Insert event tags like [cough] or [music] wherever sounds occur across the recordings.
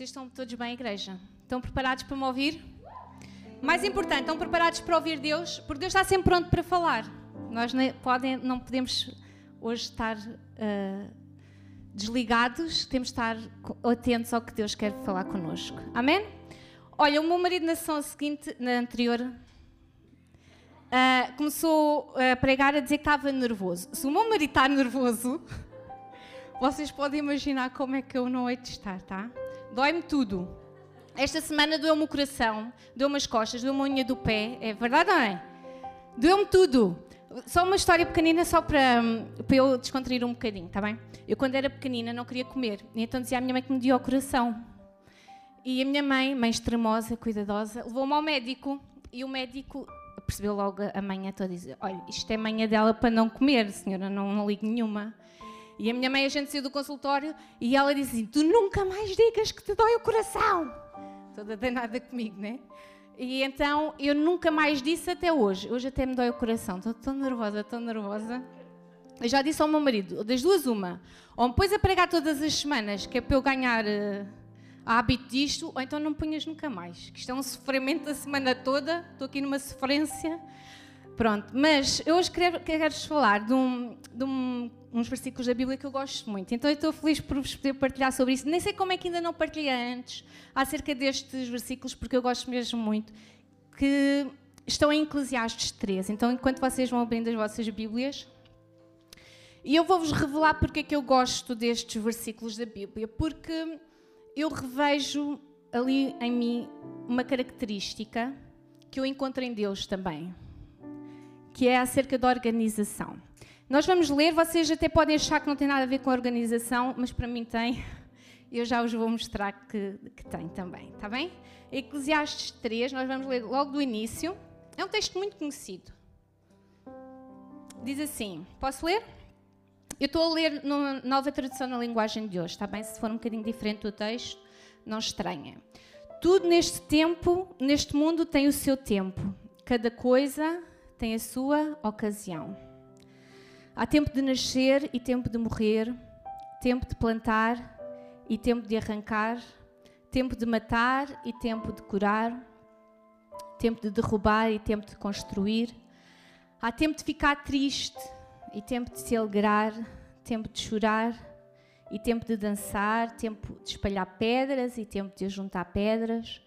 Vocês estão todos bem, igreja? Estão preparados para me ouvir? Mais importante, estão preparados para ouvir Deus? Porque Deus está sempre pronto para falar. Nós não, podem, não podemos hoje estar uh, desligados, temos de estar atentos ao que Deus quer falar connosco. Amém? Olha, o meu marido na sessão seguinte, na anterior, uh, começou a pregar a dizer que estava nervoso. Se o meu marido está nervoso, [laughs] vocês podem imaginar como é que eu não hei de estar, tá? Dói-me tudo. Esta semana doeu-me o coração, doeu-me as costas, doeu-me a unha do pé. É verdade ou não é? Doeu-me tudo. Só uma história pequenina, só para, para eu descontrair um bocadinho, tá bem? Eu, quando era pequenina, não queria comer. Então dizia à minha mãe que me dia o coração. E a minha mãe, mãe extremosa, cuidadosa, levou-me ao médico. E o médico percebeu logo a manhã toda e dizia: Olha, isto é manhã dela para não comer, senhora, não, não ligo nenhuma. E a minha mãe, a gente saiu do consultório e ela disse assim: Tu nunca mais digas que te dói o coração. Toda danada comigo, né? E então eu nunca mais disse até hoje. Hoje até me dói o coração. Estou tão nervosa, tão nervosa. Eu já disse ao meu marido: das duas, uma. Ou me pões a pregar todas as semanas, que é para eu ganhar uh, hábito disto, ou então não me ponhas nunca mais. Que isto é um sofrimento a semana toda. Estou aqui numa sofrência. Pronto, mas eu hoje quero, quero-vos falar de, um, de um, uns versículos da Bíblia que eu gosto muito. Então eu estou feliz por vos poder partilhar sobre isso. Nem sei como é que ainda não partilhei antes acerca destes versículos, porque eu gosto mesmo muito, que estão em Eclesiastes 3. Então, enquanto vocês vão abrindo as vossas Bíblias, e eu vou-vos revelar porque é que eu gosto destes versículos da Bíblia, porque eu revejo ali em mim uma característica que eu encontro em Deus também que é acerca da organização. Nós vamos ler, vocês até podem achar que não tem nada a ver com a organização, mas para mim tem. [laughs] Eu já os vou mostrar que, que tem também, está bem? Eclesiastes 3, nós vamos ler logo do início. É um texto muito conhecido. Diz assim: posso ler? Eu estou a ler numa nova tradução na linguagem de hoje, está bem? Se for um bocadinho diferente do texto, não estranha. Tudo neste tempo, neste mundo, tem o seu tempo. Cada coisa tem a sua ocasião. Há tempo de nascer e tempo de morrer, tempo de plantar e tempo de arrancar, tempo de matar e tempo de curar, tempo de derrubar e tempo de construir. Há tempo de ficar triste e tempo de se alegrar, tempo de chorar e tempo de dançar, tempo de espalhar pedras e tempo de ajuntar pedras,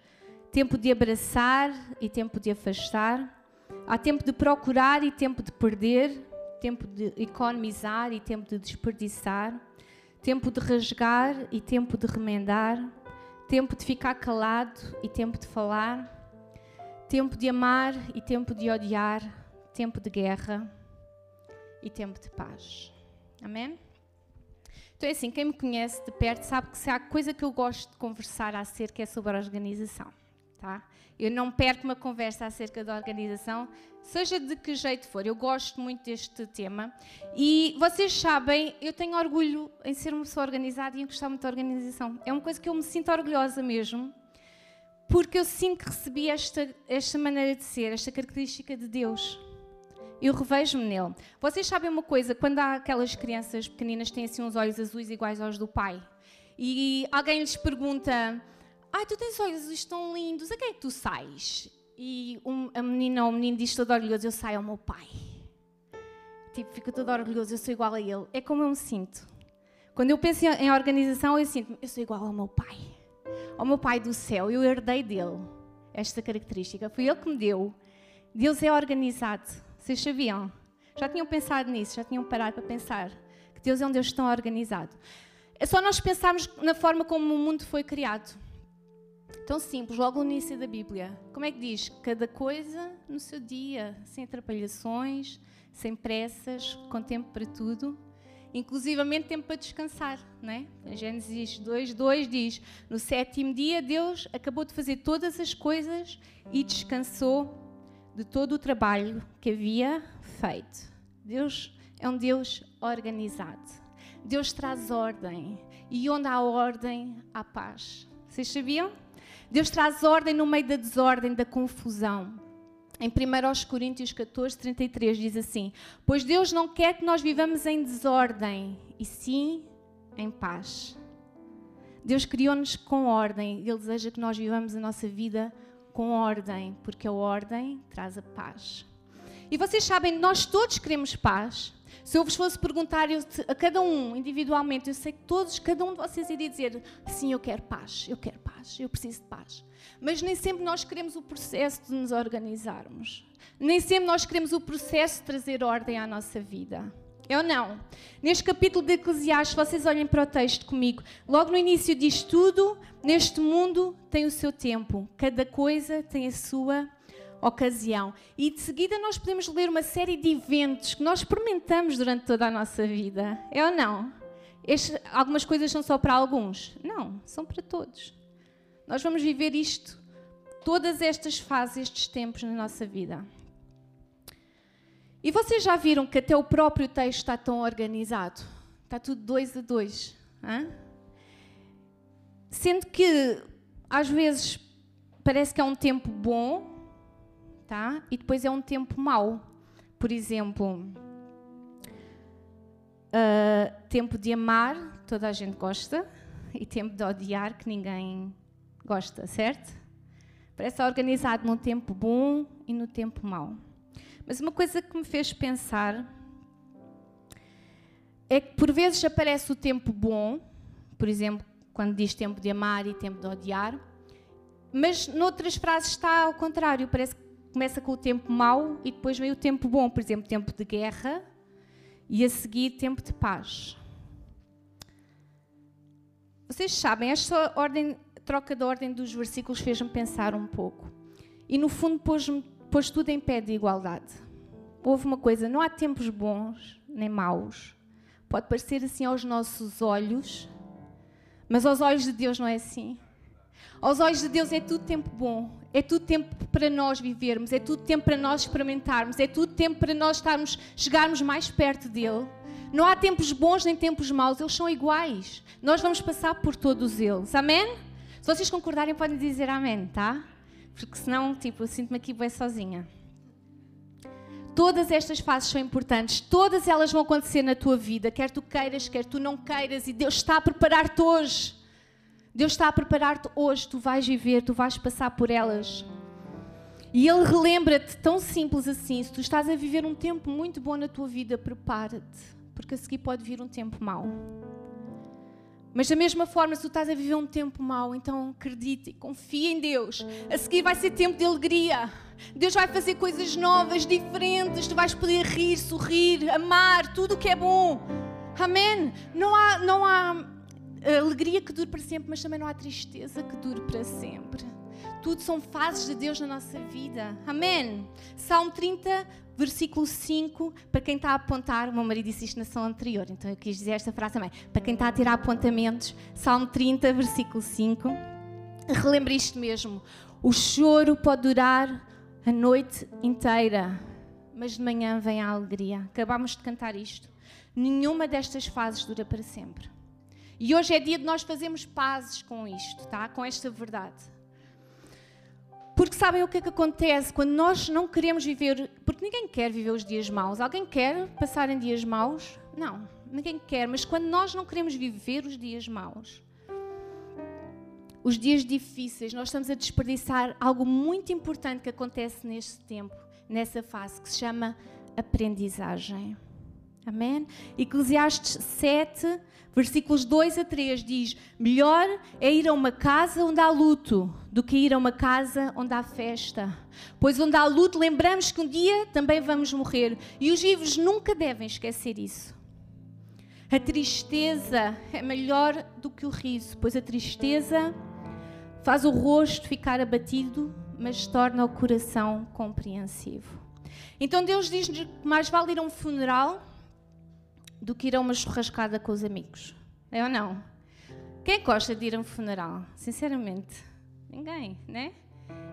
tempo de abraçar e tempo de afastar Há tempo de procurar e tempo de perder, tempo de economizar e tempo de desperdiçar, tempo de rasgar e tempo de remendar, tempo de ficar calado e tempo de falar, tempo de amar e tempo de odiar, tempo de guerra e tempo de paz. Amém? Então é assim, quem me conhece de perto sabe que se há coisa que eu gosto de conversar acerca é sobre a organização. Tá? Eu não perco uma conversa acerca da organização, seja de que jeito for. Eu gosto muito deste tema. E vocês sabem, eu tenho orgulho em ser uma pessoa organizada e em gostar muito da organização. É uma coisa que eu me sinto orgulhosa mesmo, porque eu sinto que recebi esta, esta maneira de ser, esta característica de Deus. Eu revejo-me nele. Vocês sabem uma coisa, quando há aquelas crianças pequeninas que têm assim uns olhos azuis iguais aos do pai, e alguém lhes pergunta Ai, tu tens olhos tão lindos, a quem é que tu sais? E um, a menina ou o menino diz todo orgulhoso: Eu saio ao meu pai. Tipo, fica todo orgulhoso, eu sou igual a ele. É como eu me sinto. Quando eu penso em organização, eu sinto eu sou igual ao meu pai. Ao meu pai do céu, eu herdei dele esta característica. Foi ele que me deu. Deus é organizado. Vocês sabiam? Já tinham pensado nisso? Já tinham parado para pensar que Deus é um Deus tão organizado? É só nós pensarmos na forma como o mundo foi criado. Tão simples, logo no início da Bíblia. Como é que diz? Cada coisa no seu dia, sem atrapalhações, sem pressas, com tempo para tudo, inclusivamente tempo para descansar, não é? Em Gênesis 2, 2 diz: No sétimo dia, Deus acabou de fazer todas as coisas e descansou de todo o trabalho que havia feito. Deus é um Deus organizado. Deus traz ordem. E onde há ordem, há paz. Vocês sabiam? Deus traz ordem no meio da desordem, da confusão. Em 1 Coríntios 14, 33 diz assim: Pois Deus não quer que nós vivamos em desordem, e sim em paz. Deus criou-nos com ordem. Ele deseja que nós vivamos a nossa vida com ordem, porque a ordem traz a paz. E vocês sabem, nós todos queremos paz. Se eu vos fosse perguntar eu, a cada um individualmente, eu sei que todos, cada um de vocês iria dizer: sim, eu quero paz, eu quero paz, eu preciso de paz. Mas nem sempre nós queremos o processo de nos organizarmos. Nem sempre nós queremos o processo de trazer ordem à nossa vida. Eu não. Neste capítulo de Eclesiastes, vocês olhem para o texto comigo. Logo no início diz tudo, neste mundo tem o seu tempo. Cada coisa tem a sua ocasião. E de seguida nós podemos ler uma série de eventos que nós experimentamos durante toda a nossa vida. É ou não? Este, algumas coisas são só para alguns? Não, são para todos. Nós vamos viver isto, todas estas fases, estes tempos na nossa vida. E vocês já viram que até o próprio texto está tão organizado? Está tudo dois a dois. Hein? Sendo que, às vezes, parece que é um tempo bom, tá? E depois é um tempo mau. Por exemplo, uh, tempo de amar, toda a gente gosta, e tempo de odiar, que ninguém gosta, certo? Parece organizado num tempo bom e no tempo mau. Mas uma coisa que me fez pensar é que por vezes aparece o tempo bom, por exemplo, quando diz tempo de amar e tempo de odiar, mas noutras frases está ao contrário, parece que começa com o tempo mau e depois vem o tempo bom, por exemplo, tempo de guerra e a seguir tempo de paz. Vocês sabem, esta ordem, troca de ordem dos versículos fez-me pensar um pouco. E no fundo pôs-me pôs tudo em pé de igualdade. Houve uma coisa, não há tempos bons nem maus. Pode parecer assim aos nossos olhos, mas aos olhos de Deus não é assim. Aos olhos de Deus é tudo tempo bom, é tudo tempo para nós vivermos, é tudo tempo para nós experimentarmos, é tudo tempo para nós estarmos, chegarmos mais perto dele. Não há tempos bons nem tempos maus, eles são iguais. Nós vamos passar por todos eles. Amém? Se vocês concordarem, podem dizer amém, tá? porque senão, tipo, eu sinto-me aqui bem sozinha. Todas estas fases são importantes, todas elas vão acontecer na tua vida, quer tu queiras, quer tu não queiras, e Deus está a preparar-te hoje. Deus está a preparar-te hoje, tu vais viver, tu vais passar por elas. E Ele relembra-te, tão simples assim: se tu estás a viver um tempo muito bom na tua vida, prepara-te, porque a seguir pode vir um tempo mau. Mas da mesma forma, se tu estás a viver um tempo mau, então acredita e confia em Deus. A seguir vai ser tempo de alegria. Deus vai fazer coisas novas, diferentes. Tu vais poder rir, sorrir, amar, tudo o que é bom. Amém? Não há, não há alegria que dure para sempre, mas também não há tristeza que dure para sempre. Tudo são fases de Deus na nossa vida. Amém? Salmo 30, versículo 5, para quem está a apontar, o meu marido disse isto na sessão anterior, então eu quis dizer esta frase também. Para quem está a tirar apontamentos, Salmo 30, versículo 5, relembre isto mesmo. O choro pode durar a noite inteira, mas de manhã vem a alegria. Acabámos de cantar isto. Nenhuma destas fases dura para sempre. E hoje é dia de nós fazermos pazes com isto, tá? Com esta verdade. Porque sabem o que é que acontece quando nós não queremos viver. Porque ninguém quer viver os dias maus. Alguém quer passar em dias maus? Não, ninguém quer. Mas quando nós não queremos viver os dias maus, os dias difíceis, nós estamos a desperdiçar algo muito importante que acontece neste tempo, nessa fase, que se chama aprendizagem. Amém? Eclesiastes 7, versículos 2 a 3 diz: Melhor é ir a uma casa onde há luto do que ir a uma casa onde há festa. Pois onde há luto, lembramos que um dia também vamos morrer. E os vivos nunca devem esquecer isso. A tristeza é melhor do que o riso, pois a tristeza faz o rosto ficar abatido, mas torna o coração compreensivo. Então Deus diz-nos que mais vale ir a um funeral do que ir a uma churrascada com os amigos. É ou não? Quem gosta de ir a um funeral? Sinceramente, ninguém, né?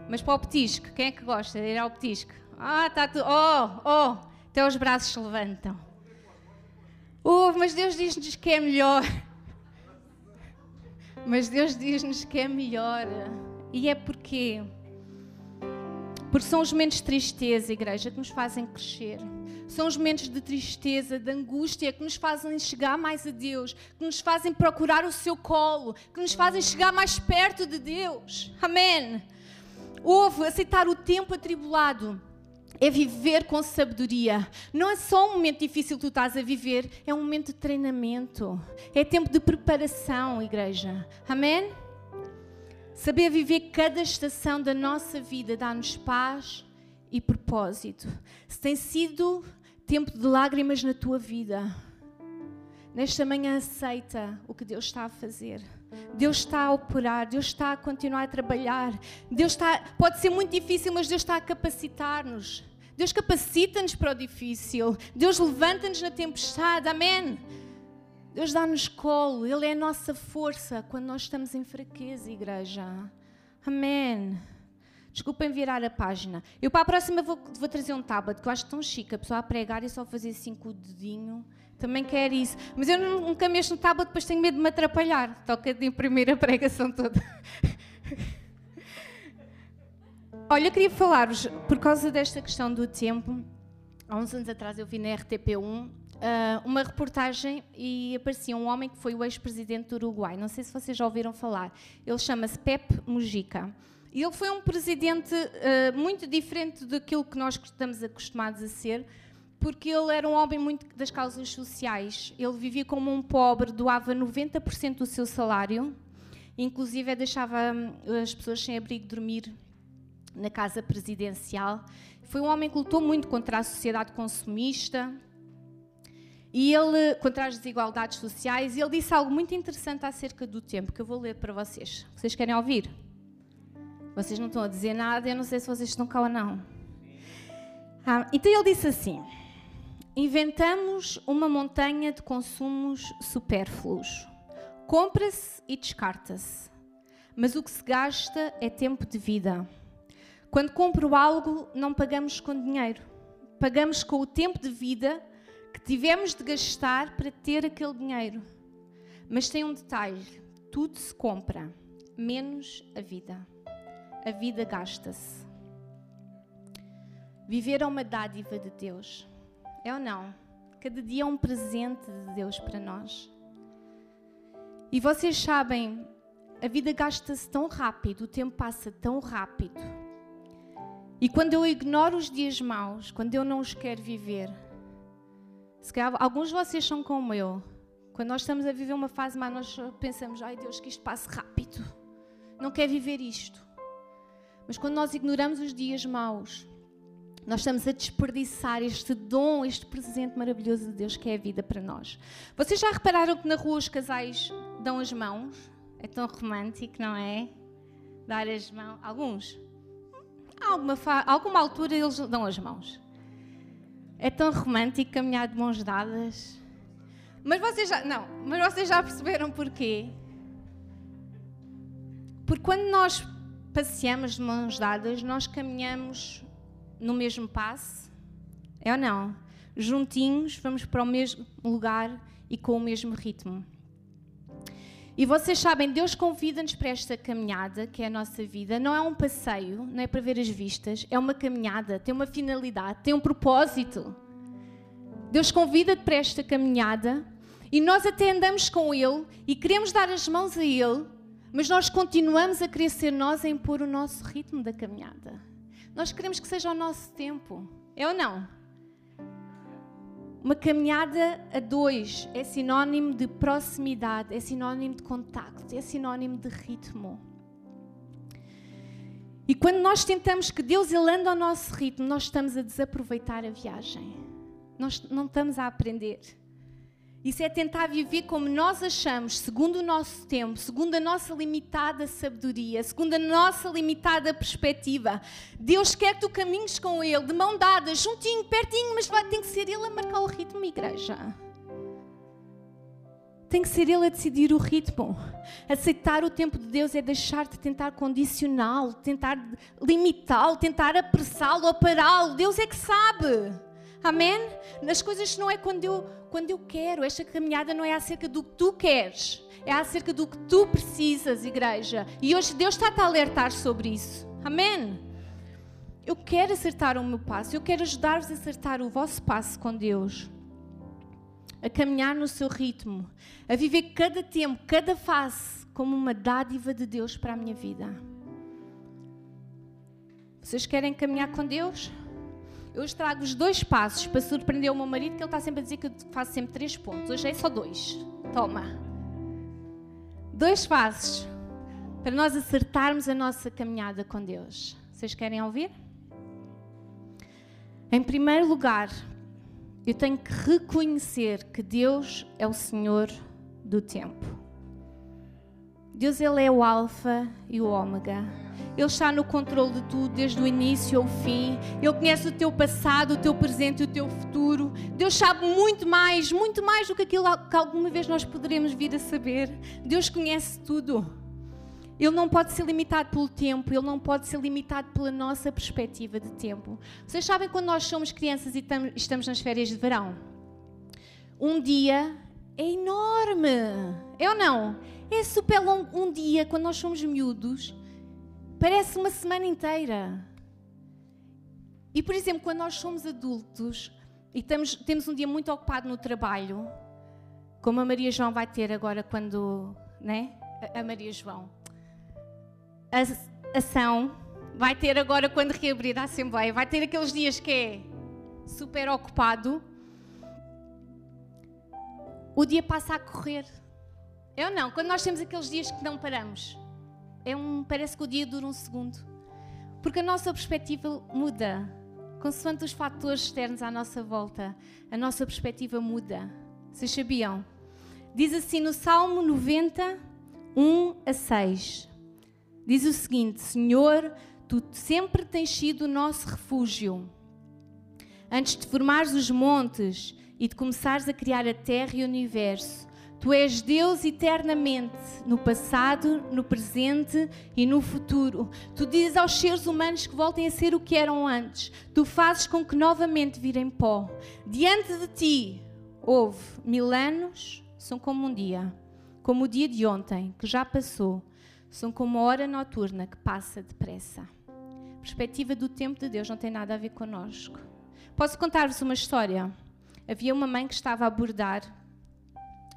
Mas para o petisco, quem é que gosta de ir ao petisco? Ah, está tudo. Oh, oh, até os braços se levantam. Oh, mas Deus diz-nos que é melhor. Mas Deus diz-nos que é melhor. E é porque porque são os momentos de tristeza, igreja, que nos fazem crescer. São os momentos de tristeza, de angústia que nos fazem chegar mais a Deus, que nos fazem procurar o seu colo, que nos fazem chegar mais perto de Deus. Amém. Houve aceitar o tempo atribulado é viver com sabedoria. Não é só um momento difícil que tu estás a viver, é um momento de treinamento. É tempo de preparação, igreja. Amém? Saber viver cada estação da nossa vida dá-nos paz e propósito. Se tem sido tempo de lágrimas na tua vida, nesta manhã aceita o que Deus está a fazer. Deus está a operar, Deus está a continuar a trabalhar. Deus está, pode ser muito difícil, mas Deus está a capacitar-nos. Deus capacita-nos para o difícil. Deus levanta-nos na tempestade. Amém. Deus dá-nos colo. Ele é a nossa força quando nós estamos em fraqueza, igreja. Amém. Desculpem virar a página. Eu para a próxima vou, vou trazer um tablet que eu acho tão chique. A pessoa a pregar e só fazer assim com o dedinho. Também quero isso. Mas eu nunca mexo no tablet, depois tenho medo de me atrapalhar. Toca de imprimir a pregação toda. [laughs] Olha, queria falar-vos, por causa desta questão do tempo, há uns anos atrás eu vi na RTP1 uh, ah, uma reportagem e aparecia um homem que foi o ex-presidente do Uruguai. Não sei se vocês já ouviram falar. Ele chama-se Pepe Mujica. Ele foi um presidente uh, muito diferente daquilo que nós estamos acostumados a ser, porque ele era um homem muito das causas sociais. Ele vivia como um pobre, doava 90% do seu salário, inclusive deixava hum, as pessoas sem abrigo dormir na casa presidencial. Foi um homem que lutou muito contra a sociedade consumista e ele contra as desigualdades sociais. E ele disse algo muito interessante acerca do tempo que eu vou ler para vocês. Vocês querem ouvir? Vocês não estão a dizer nada. Eu não sei se vocês estão cá ou não. Ah, então ele disse assim: inventamos uma montanha de consumos supérfluos. Compra-se e descarta-se. Mas o que se gasta é tempo de vida. Quando compro algo, não pagamos com dinheiro. Pagamos com o tempo de vida que tivemos de gastar para ter aquele dinheiro. Mas tem um detalhe: tudo se compra, menos a vida. A vida gasta-se. Viver é uma dádiva de Deus. É ou não? Cada dia é um presente de Deus para nós. E vocês sabem, a vida gasta-se tão rápido, o tempo passa tão rápido e quando eu ignoro os dias maus, quando eu não os quero viver, se calhar alguns de vocês são como eu. Quando nós estamos a viver uma fase má, nós pensamos, ai Deus, que isto passe rápido. Não quero viver isto. Mas quando nós ignoramos os dias maus, nós estamos a desperdiçar este dom, este presente maravilhoso de Deus que é a vida para nós. Vocês já repararam que na rua os casais dão as mãos? É tão romântico, não é? Dar as mãos. Alguns? alguma, alguma altura eles dão as mãos. É tão romântico caminhar de mãos dadas. Mas vocês já, não, mas vocês já perceberam porquê? Porque quando nós passeamos de mãos dadas, nós caminhamos no mesmo passo, é ou não? Juntinhos, vamos para o mesmo lugar e com o mesmo ritmo. E vocês sabem, Deus convida-nos para esta caminhada, que é a nossa vida. Não é um passeio, não é para ver as vistas, é uma caminhada, tem uma finalidade, tem um propósito. Deus convida-te para esta caminhada e nós até andamos com Ele e queremos dar as mãos a Ele, mas nós continuamos a querer ser nós a impor o nosso ritmo da caminhada. Nós queremos que seja o nosso tempo, é ou não? Uma caminhada a dois é sinónimo de proximidade, é sinónimo de contacto, é sinónimo de ritmo. E quando nós tentamos que Deus ele ande ao nosso ritmo, nós estamos a desaproveitar a viagem. Nós não estamos a aprender. Isso é tentar viver como nós achamos, segundo o nosso tempo, segundo a nossa limitada sabedoria, segundo a nossa limitada perspectiva. Deus quer que tu caminhes com Ele, de mão dada, juntinho, pertinho, mas vai, tem que ser Ele a marcar o ritmo, igreja. Tem que ser Ele a decidir o ritmo. Aceitar o tempo de Deus é deixar de tentar condicioná-lo, tentar limitá-lo, tentar apressá-lo ou pará-lo. Deus é que sabe. Amém? As coisas não é quando eu, quando eu quero. Esta caminhada não é acerca do que tu queres. É acerca do que tu precisas, igreja. E hoje Deus está-te a alertar sobre isso. Amém? Eu quero acertar o meu passo, eu quero ajudar-vos a acertar o vosso passo com Deus. A caminhar no seu ritmo, a viver cada tempo, cada fase como uma dádiva de Deus para a minha vida. Vocês querem caminhar com Deus? Eu hoje trago-vos dois passos para surpreender o meu marido, que ele está sempre a dizer que eu faço sempre três pontos. Hoje é só dois. Toma. Dois passos para nós acertarmos a nossa caminhada com Deus. Vocês querem ouvir? Em primeiro lugar, eu tenho que reconhecer que Deus é o Senhor do tempo. Deus ele é o alfa e o ômega. Ele está no controle de tudo, desde o início ao fim. Ele conhece o teu passado, o teu presente e o teu futuro. Deus sabe muito mais, muito mais do que aquilo que alguma vez nós poderemos vir a saber. Deus conhece tudo. Ele não pode ser limitado pelo tempo, ele não pode ser limitado pela nossa perspectiva de tempo. Vocês sabem quando nós somos crianças e estamos nas férias de verão? Um dia é enorme, é ou não? É super longo. Um dia, quando nós somos miúdos, Parece uma semana inteira. E, por exemplo, quando nós somos adultos e estamos, temos um dia muito ocupado no trabalho, como a Maria João vai ter agora quando, né? A Maria João. A ação vai ter agora quando reabrir a Assembleia, vai ter aqueles dias que é super ocupado. O dia passa a correr. Eu não, quando nós temos aqueles dias que não paramos é um, parece que o dia dura um segundo. Porque a nossa perspectiva muda. Consoante os fatores externos à nossa volta, a nossa perspectiva muda. Vocês sabiam? Diz assim no Salmo 90, 1 a 6. Diz o seguinte: Senhor, tu sempre tens sido o nosso refúgio. Antes de formares os montes e de começares a criar a terra e o universo, Tu és Deus eternamente, no passado, no presente e no futuro. Tu dizes aos seres humanos que voltem a ser o que eram antes. Tu fazes com que novamente virem pó. Diante de ti houve mil anos, são como um dia, como o dia de ontem, que já passou, são como a hora noturna que passa depressa. A perspectiva do tempo de Deus não tem nada a ver connosco. Posso contar-vos uma história? Havia uma mãe que estava a bordar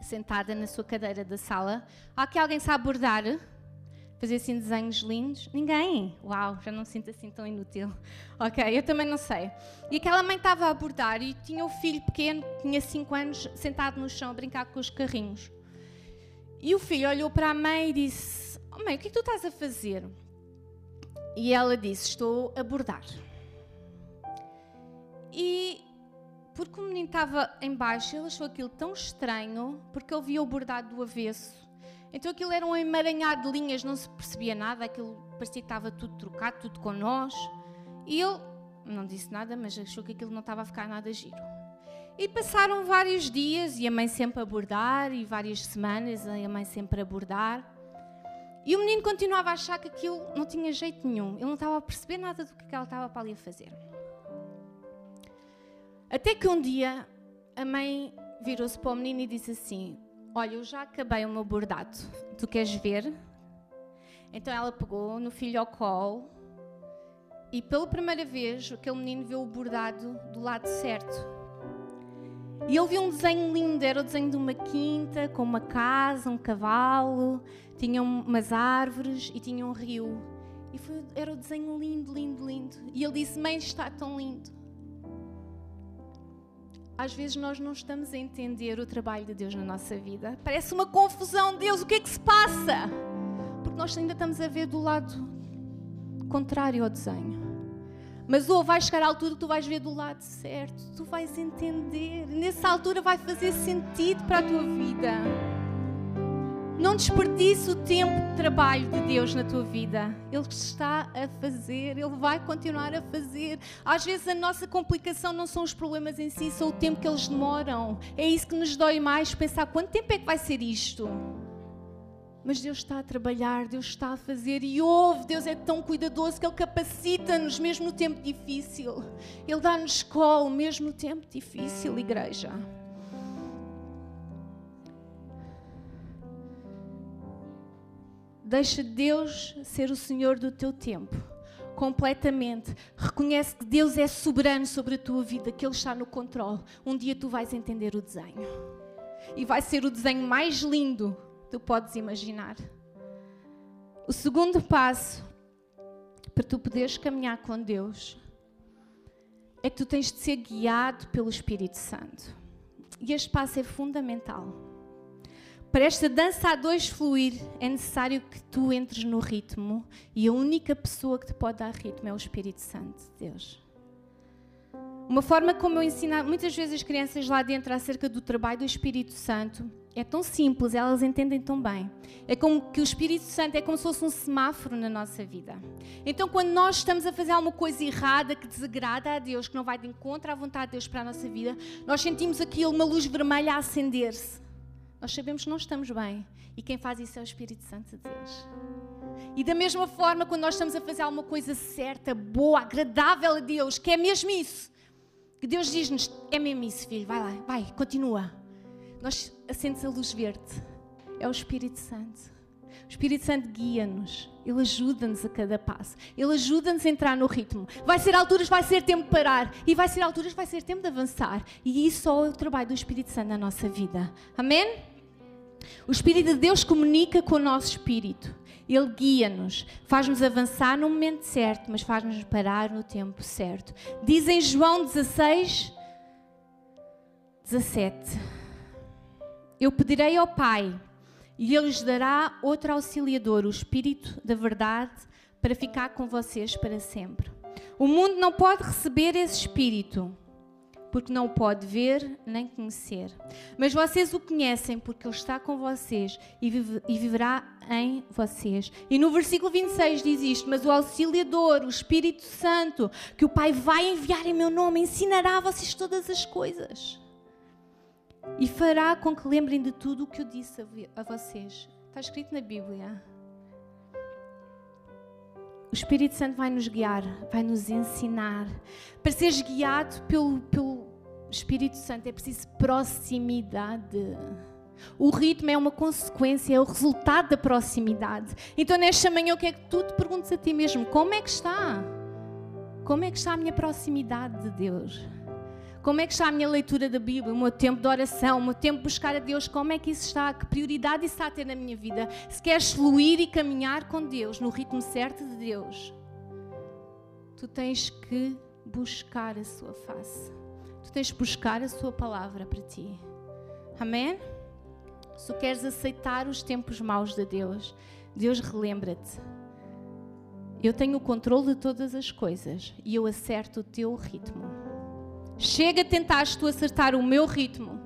sentada na sua cadeira da sala. Há aqui alguém sabe bordar? Fazer assim desenhos lindos? Ninguém? Uau, já não me sinto assim tão inútil. [laughs] Ok, eu também não sei. E aquela mãe estava a bordar e tinha o filho pequeno, tinha 5 anos, sentado no chão a brincar com os carrinhos. E o filho olhou para a mãe e disse: oh, Mãe, o que é que tu estás a fazer? E ela disse: Estou a bordar. E porque o menino estava em baixo, ele achou aquilo tão estranho, porque ele via o bordado do avesso. Então aquilo era um emaranhado de linhas, não se percebia nada, aquilo parecia que estava tudo trocado, tudo com nós. E ele não disse nada, mas achou que aquilo não estava a ficar nada giro. E passaram vários dias, e a mãe sempre a bordar, e várias semanas, e a mãe sempre a bordar. E o menino continuava a achar que aquilo não tinha jeito nenhum, ele não estava a perceber nada do que ela estava para ali a fazer. Até que um dia a mãe virou-se para o menino e disse assim: Olha, eu já acabei o meu bordado, tu queres ver? Então ela pegou no filho ao colo e pela primeira vez aquele menino viu o bordado do lado certo. E ele viu um desenho lindo, era o desenho de uma quinta, com uma casa, um cavalo, tinha umas árvores e tinha um rio. E foi, era o desenho lindo, lindo, lindo. E ele disse: Mãe, está tão lindo às vezes nós não estamos a entender o trabalho de Deus na nossa vida. Parece uma confusão. Deus, o que é que se passa? Porque nós ainda estamos a ver do lado contrário ao desenho. Mas ou vai chegar à altura que tu vais ver do lado certo, tu vais entender. Nessa altura vai fazer sentido para a tua vida. Não desperdice o tempo de trabalho de Deus na tua vida. Ele está a fazer, Ele vai continuar a fazer. Às vezes a nossa complicação não são os problemas em si, são o tempo que eles demoram. É isso que nos dói mais, pensar quanto tempo é que vai ser isto. Mas Deus está a trabalhar, Deus está a fazer e ouve. Deus é tão cuidadoso que Ele capacita-nos mesmo no tempo difícil. Ele dá-nos escola mesmo no tempo difícil, igreja. Deixa Deus ser o Senhor do teu tempo. completamente, reconhece que Deus é soberano sobre a tua vida, que Ele está no controle, um dia tu vais entender o desenho. E vai ser o desenho mais lindo que tu podes imaginar. O segundo passo para tu poderes caminhar com Deus é que tu tens de ser guiado pelo Espírito Santo. E este passo é fundamental. Para esta dança a dois fluir, é necessário que tu entres no ritmo e a única pessoa que te pode dar ritmo é o Espírito Santo de Deus. Uma forma como eu ensino muitas vezes as crianças lá dentro acerca do trabalho do Espírito Santo é tão simples, elas entendem tão bem. É como que o Espírito Santo é como se fosse um semáforo na nossa vida. Então, quando nós estamos a fazer alguma coisa errada que desagrada a Deus, que não vai de encontro à vontade de Deus para a nossa vida, nós sentimos aquilo, uma luz vermelha a acender-se. Nós sabemos que não estamos bem. E quem faz isso é o Espírito Santo de Deus. E da mesma forma, quando nós estamos a fazer alguma coisa certa, boa, agradável a Deus, que é mesmo isso, que Deus diz-nos: é mesmo isso, filho, vai lá, vai, continua. Nós acendemos a luz verde. É o Espírito Santo. O Espírito Santo guia-nos, Ele ajuda-nos a cada passo, Ele ajuda-nos a entrar no ritmo. Vai ser alturas, vai ser tempo de parar, e vai ser alturas, vai ser tempo de avançar. E isso é o trabalho do Espírito Santo na nossa vida. Amém? O Espírito de Deus comunica com o nosso espírito. Ele guia-nos, faz-nos avançar no momento certo, mas faz-nos parar no tempo certo. Diz em João 16, 17: Eu pedirei ao Pai, e Ele lhes dará outro auxiliador, o Espírito da Verdade, para ficar com vocês para sempre. O mundo não pode receber esse Espírito porque não o pode ver nem conhecer. Mas vocês o conhecem porque ele está com vocês e, vive, e viverá em vocês. E no versículo 26 diz isto: Mas o auxiliador, o Espírito Santo, que o Pai vai enviar em meu nome, ensinará a vocês todas as coisas e fará com que lembrem de tudo o que eu disse a, a vocês. Está escrito na Bíblia. O Espírito Santo vai nos guiar, vai nos ensinar. Para seres guiado pelo, pelo Espírito Santo é preciso proximidade. O ritmo é uma consequência, é o resultado da proximidade. Então, nesta manhã, o que é que tu te perguntas a ti mesmo? Como é que está? Como é que está a minha proximidade de Deus? Como é que está a minha leitura da Bíblia, o meu tempo de oração, o meu tempo de buscar a Deus? Como é que isso está? Que prioridade isso está a ter na minha vida? Se queres fluir e caminhar com Deus, no ritmo certo de Deus, tu tens que buscar a sua face. Tu tens que buscar a sua palavra para ti. Amém? Se tu queres aceitar os tempos maus de Deus, Deus relembra-te. Eu tenho o controle de todas as coisas e eu acerto o teu ritmo. Chega, tentaste tu acertar o meu ritmo.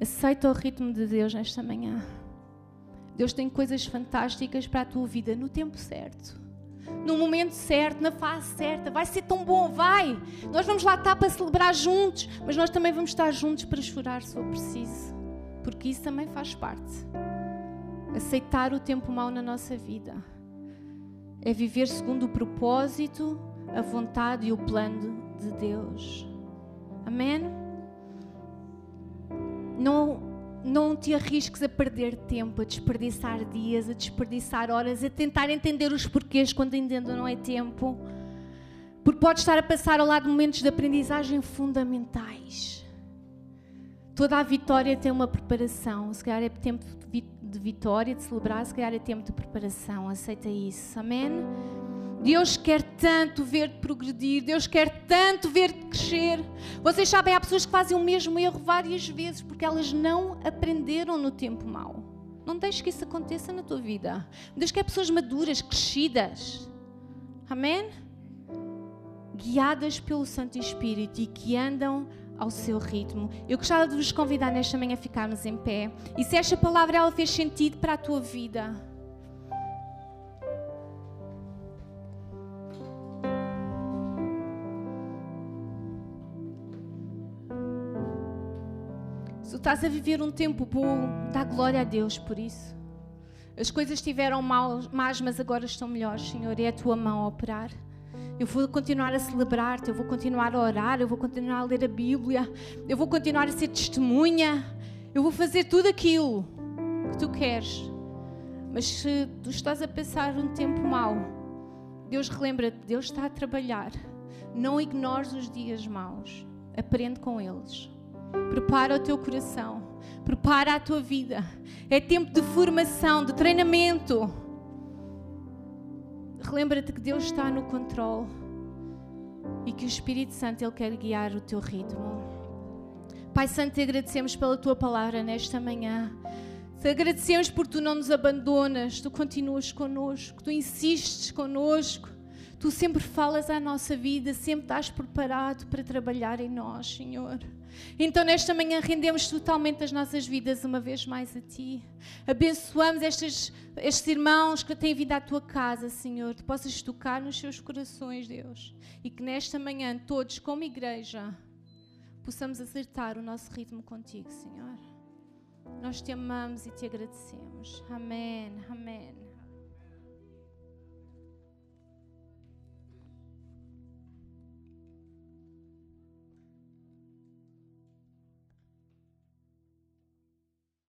Aceita o ritmo de Deus nesta manhã. Deus tem coisas fantásticas para a tua vida no tempo certo. No momento certo, na fase certa, vai ser tão bom, vai! Nós vamos lá estar para celebrar juntos, mas nós também vamos estar juntos para chorar se for preciso, porque isso também faz parte. Aceitar o tempo mau na nossa vida é viver segundo o propósito a vontade e o plano de Deus. Amém? Não, não te arrisques a perder tempo, a desperdiçar dias, a desperdiçar horas, a tentar entender os porquês quando ainda não é tempo. Porque podes estar a passar ao lado de momentos de aprendizagem fundamentais. Toda a vitória tem uma preparação. Se calhar é tempo de vitória, de celebrar, se calhar é tempo de preparação. Aceita isso. Amém? Deus quer tanto ver-te progredir, Deus quer tanto ver-te crescer. Vocês sabem, há pessoas que fazem o mesmo erro várias vezes porque elas não aprenderam no tempo mau. Não deixes que isso aconteça na tua vida. Deus quer pessoas maduras, crescidas. Amém? Guiadas pelo Santo Espírito e que andam ao seu ritmo. Eu gostava de vos convidar nesta manhã a ficarmos em pé. E se esta palavra ela fez sentido para a tua vida, estás a viver um tempo bom, dá glória a Deus por isso. As coisas estiveram mal, más, mas agora estão melhores, Senhor, e é a tua mão a operar. Eu vou continuar a celebrar-te, eu vou continuar a orar, eu vou continuar a ler a Bíblia, eu vou continuar a ser testemunha, eu vou fazer tudo aquilo que tu queres. Mas se tu estás a passar um tempo mau, Deus relembra-te, Deus está a trabalhar. Não ignores os dias maus. Aprende com eles. Prepara o teu coração. Prepara a tua vida. É tempo de formação, de treinamento. Relembra-te que Deus está no controle e que o Espírito Santo ele quer guiar o teu ritmo. Pai Santo, te agradecemos pela tua palavra nesta manhã. Te agradecemos porque tu não nos abandonas, tu continuas connosco, tu insistes connosco, tu sempre falas à nossa vida, sempre estás preparado para trabalhar em nós, Senhor. Então, nesta manhã, rendemos totalmente as nossas vidas uma vez mais a Ti. Abençoamos estes, estes irmãos que têm vindo à Tua casa, Senhor. Tu possas tocar nos seus corações, Deus. E que nesta manhã, todos, como igreja, possamos acertar o nosso ritmo contigo, Senhor. Nós te amamos e te agradecemos. Amém. Amém.